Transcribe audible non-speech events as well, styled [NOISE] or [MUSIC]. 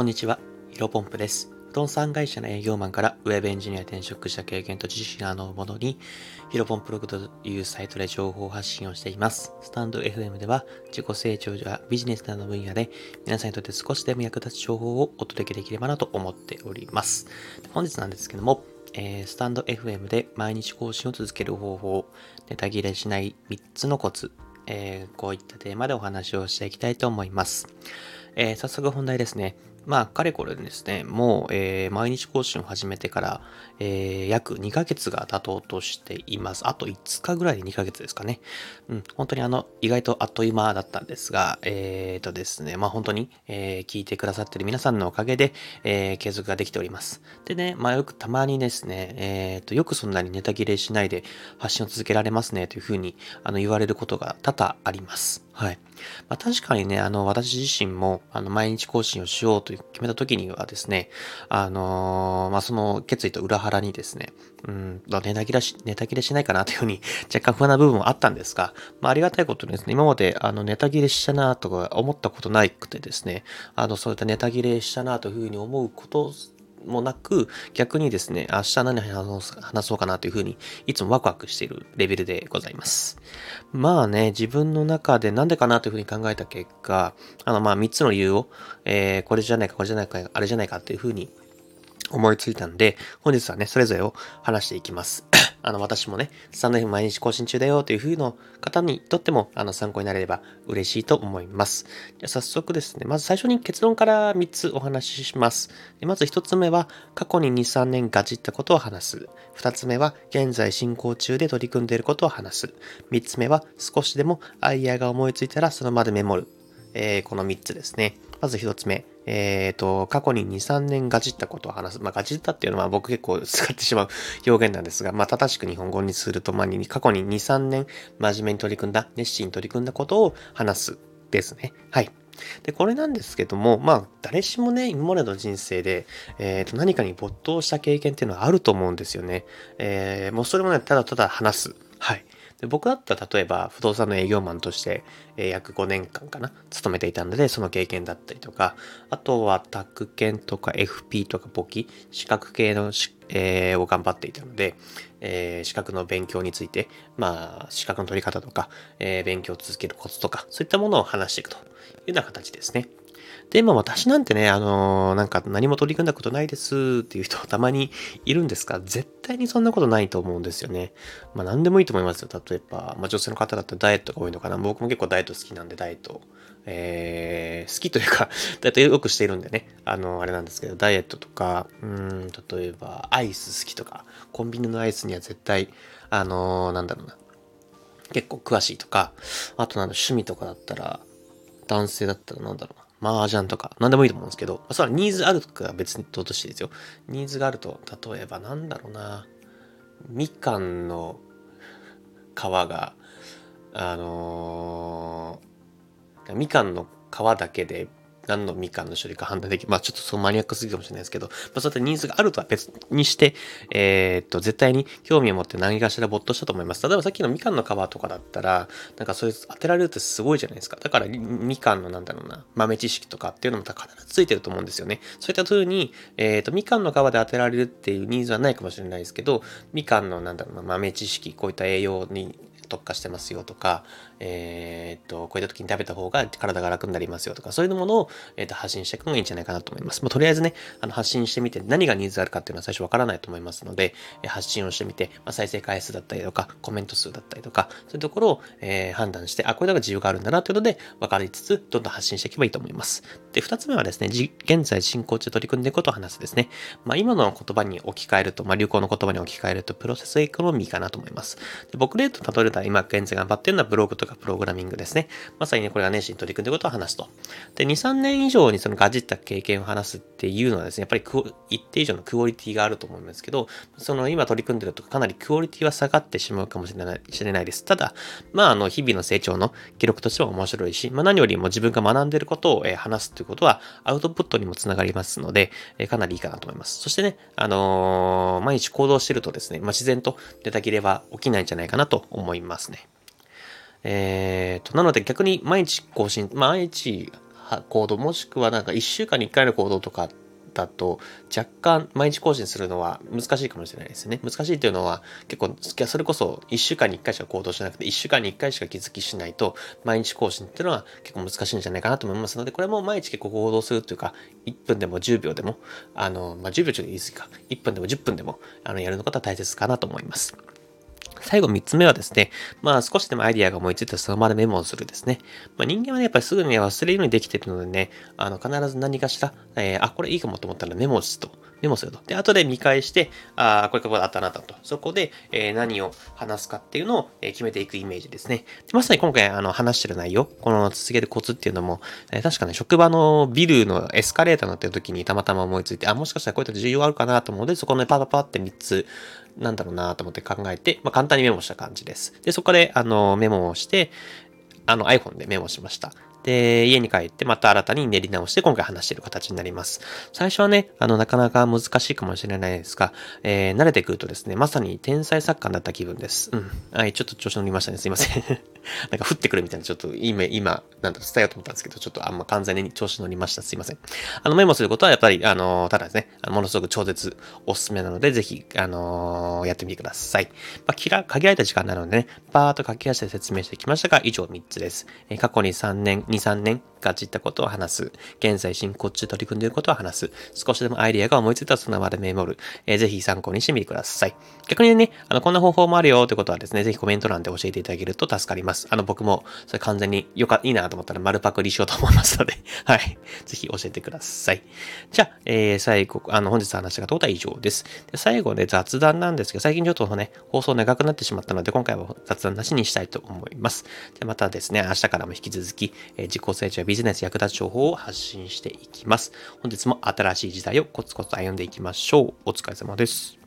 こんにちは、ヒロポンプです。不動産会社の営業マンからウェブエンジニアに転職した経験と知識などをもとに、ヒロポンプログというサイトで情報発信をしています。スタンド FM では自己成長やビジネスなどの分野で皆さんにとって少しでも役立つ情報をお届けできればなと思っております。本日なんですけども、えースタンド FM で毎日更新を続ける方法、ネタ切れしない3つのコツ、えーこういったテーマでお話をしていきたいと思います。えー早速本題ですね。まあ、かれこれですね、もう、えー毎日更新を始めてから、えー約2ヶ月が経とうとしています。あと5日ぐらいで2ヶ月ですかね。うん、本当にあの、意外とあっという間だったんですが、えーとですね、まあ本当に、えー聞いてくださってる皆さんのおかげで、えー継続ができております。でね、まあよくたまにですね、えーと、よくそんなにネタ切れしないで発信を続けられますね、というふうにあの言われることが多々あります。はい。まあ、確かにね、あの、私自身も、あの、毎日更新をしようと決めた時にはですね、あのーまあ、その決意と裏腹にですね、うん、ネタ切れし、ネタ切れしないかなというふうに [LAUGHS] 若干不安な部分もあったんですが、まあ、ありがたいことにですね、今まで、あの、ネタ切れしたなとか思ったことないくてですね、あの、そういったネタ切れしたなというふうに思うこともなく、逆にですね、明日何話そう話そうかなというふうに、いつもワクワクしているレベルでございます。まあね、自分の中でなんでかなというふうに考えた結果、あの、まあ、3つの理由を、えーこれじゃないか、これじゃないか、あれじゃないかというふうに思いついたんで、本日はね、それぞれを話していきます。あの、私もね、スタンド F 毎日更新中だよという風の方にとっても、あの、参考になれれば嬉しいと思います。じゃ早速ですね、まず最初に結論から3つお話しします。でまず1つ目は、過去に2、3年ガチったことを話す。2つ目は、現在進行中で取り組んでいることを話す。3つ目は、少しでもアイデアが思いついたらその場でメモる。えーこの3つですね。まず1つ目。えっ、と、過去に2、3年ガチったことを話す。まあ、ガチったっていうのは僕結構使ってしまう表現なんですが、まあ、正しく日本語にすると、まあ、過去に2、3年真面目に取り組んだ、熱心に取り組んだことを話すですね。はい。で、これなんですけども、まあ、誰しもね、今までの人生で、えーと、何かに没頭した経験っていうのはあると思うんですよね。えーもうそれもね、ただただ話す。はい。で僕だったら例えば不動産の営業マンとして、え約5年間かな勤めていたのでその経験だったりとかあとは宅建とか FP とか簿記資格系の、えーを頑張っていたので、えー資格の勉強についてまあ資格の取り方とか、えー勉強を続けるコツとかそういったものを話していくというような形ですね。で、まあ私なんてね、あのーなんか何も取り組んだことないですっていう人たまにいるんですが、絶対にそんなことないと思うんですよね。まあ何でもいいと思いますよ。例えば、まあ女性の方だったらダイエットが多いのかな。僕も結構ダイエット好きなんで、ダイエット、えー好きというか、ダイエットよくしているんでね、あの、あれなんですけど、ダイエットとか、うん、例えばアイス好きとか、コンビニのアイスには絶対、あのーなんだろうな、結構詳しいとか、あとなんだ、趣味とかだったら、男性だったらなんだろうな、麻雀とか、なんでもいいと思うんですけど、まあそれはニーズあるとかは別にとしてですよ。ニーズがあると、例えばなんだろうな、みかんの皮が、あのーみかんの皮だけで何のみかんの種類か判断できる。まあちょっとそのマニアックすぎるかもしれないですけど、まあそういったニーズがあるとは別にして、えーっと、絶対に興味を持って何かしら没頭したと思います。例えばさっきのみかんの皮とかだったら、なんかそういう当てられるってすごいじゃないですか。だからみかんのなんだろうな、豆知識とかっていうのも必ずついてると思うんですよね。そういった風に、えーっと、みかんの皮で当てられるっていうニーズはないかもしれないですけど、みかんのなんだろうな、豆知識、こういった栄養に特化してますよとか、えーっと、こういった時に食べた方が体が楽になりますよとか、そういうものを、えーっと発信していくのがいいんじゃないかなと思います。まあ、とりあえずね、あの発信してみて何がニーズあるかっていうのは最初わからないと思いますので、発信をしてみて、まあ、再生回数だったりとか、コメント数だったりとか、そういうところを、えー判断して、あ、これだけ自由があるんだなというので、分かりつつ、どんどん発信していけばいいと思います。で、二つ目はですね、じ現在進行中取り組んでいくことを話すですね。まあ、今の言葉に置き換えると、まあ、流行の言葉に置き換えると、プロセスエコノミーかなと思います。で僕で言うと、例えば今現在頑張ってるのはブログとかプログラミングですね。まさにね、これが年始に取り組んでることを話すと。で、2、3年以上にそのガジった経験を話すっていうのはですね、やっぱり一定以上のクオリティがあると思うんですけど、その今取り組んでるとかなりクオリティは下がってしまうかもしれない知れないです。ただ、まあ、あの、日々の成長の記録としては面白いし、まあ、何よりも自分が学んでることを、え話すということは、アウトプットにもつながりますので、えかなりいいかなと思います。そしてね、あのー毎日行動してるとですね、まあ、自然とネタ切れは起きないんじゃないかなと思いますますね。えーと、なので逆に毎日更新、毎日行動、もしくはなんか1週間に1回の行動とかだと若干毎日更新するのは難しいかもしれないですね。難しいというのは結構それこそ1週間に1回しか行動しなくて1週間に1回しか気づきしないと毎日更新っていうのは結構難しいんじゃないかなと思いますのでこれも毎日結構行動するというか1分でも10秒でもあの、まあ、10秒ちょっと言い過ぎか1分でも10分でもあのやるのことは大切かなと思います。最後3つ目はですね、まあ少しでもアイディアが思いついたらその場でメモをするですね。まあ人間はね、やっぱりすぐに忘れるようにできているのでね、あの必ず何かしら、えー、あ、これいいかもと思ったらメモをすると。メモすると。で、後で見返して、ああこれここあったなと。そこで、えー、何を話すかっていうのを、えー、決めていくイメージですね。でまさに今回あの話してる内容、この続けるコツっていうのも、えー、確かね、職場のビルのエスカレーター乗ってる時にたまたま思いついて、あ、もしかしたらこういった重要あるかなと思うので、そこのね、パパパって3つ、なんだろうなと思って考えて、まあ、簡単にメモした感じです。で、そこで、あの、メモをして、あの iPhone でメモしました。で、家に帰ってまた新たに練り直して今回話している形になります。最初はね、あの、なかなか難しいかもしれないですが、えー、慣れてくるとですね、まさに天才作家になった気分です。うん。はい、ちょっと調子乗りましたね。すいません。[LAUGHS] なんか降ってくるみたいな、ちょっと今、今、なんだろ、伝えようと思ったんですけど、ちょっとあんま完全に調子乗りました。すいません。あの、メモすることはやっぱり、あの、ただですね、ものすごく超絶おすすめなので、ぜひ、あのー、やってみてください。まあ、きら、限られた時間なのでね、バーっと書き出して説明してきましたが、以上3つです。え、過去に3年、2、3年、ガチったことを話す。現在進行中取り組んでいることを話す。少しでもアイディアが思いついたらその場でメモる。えー、ぜひ参考にしてみてください。逆にね、あの、こんな方法もあるよってことはですね、ぜひコメント欄で教えていただけると助かります。あの、僕もそれ完全によか、いいなと思ったら丸パクリしようと思いますので、[LAUGHS] はい。ぜひ教えてください。じゃあ、えー、最後、あの、本日話したことは以上です。で最後ね、雑談なんですけど、最近ちょっとね、放送長くなってしまったので、今回は雑談なしにしたいと思います。でまたですね、明日からも引き続き、えー、自己成長やビジネス役立つ情報を発信していきます。本日も新しい時代をコツコツ歩んでいきましょう。お疲れ様です。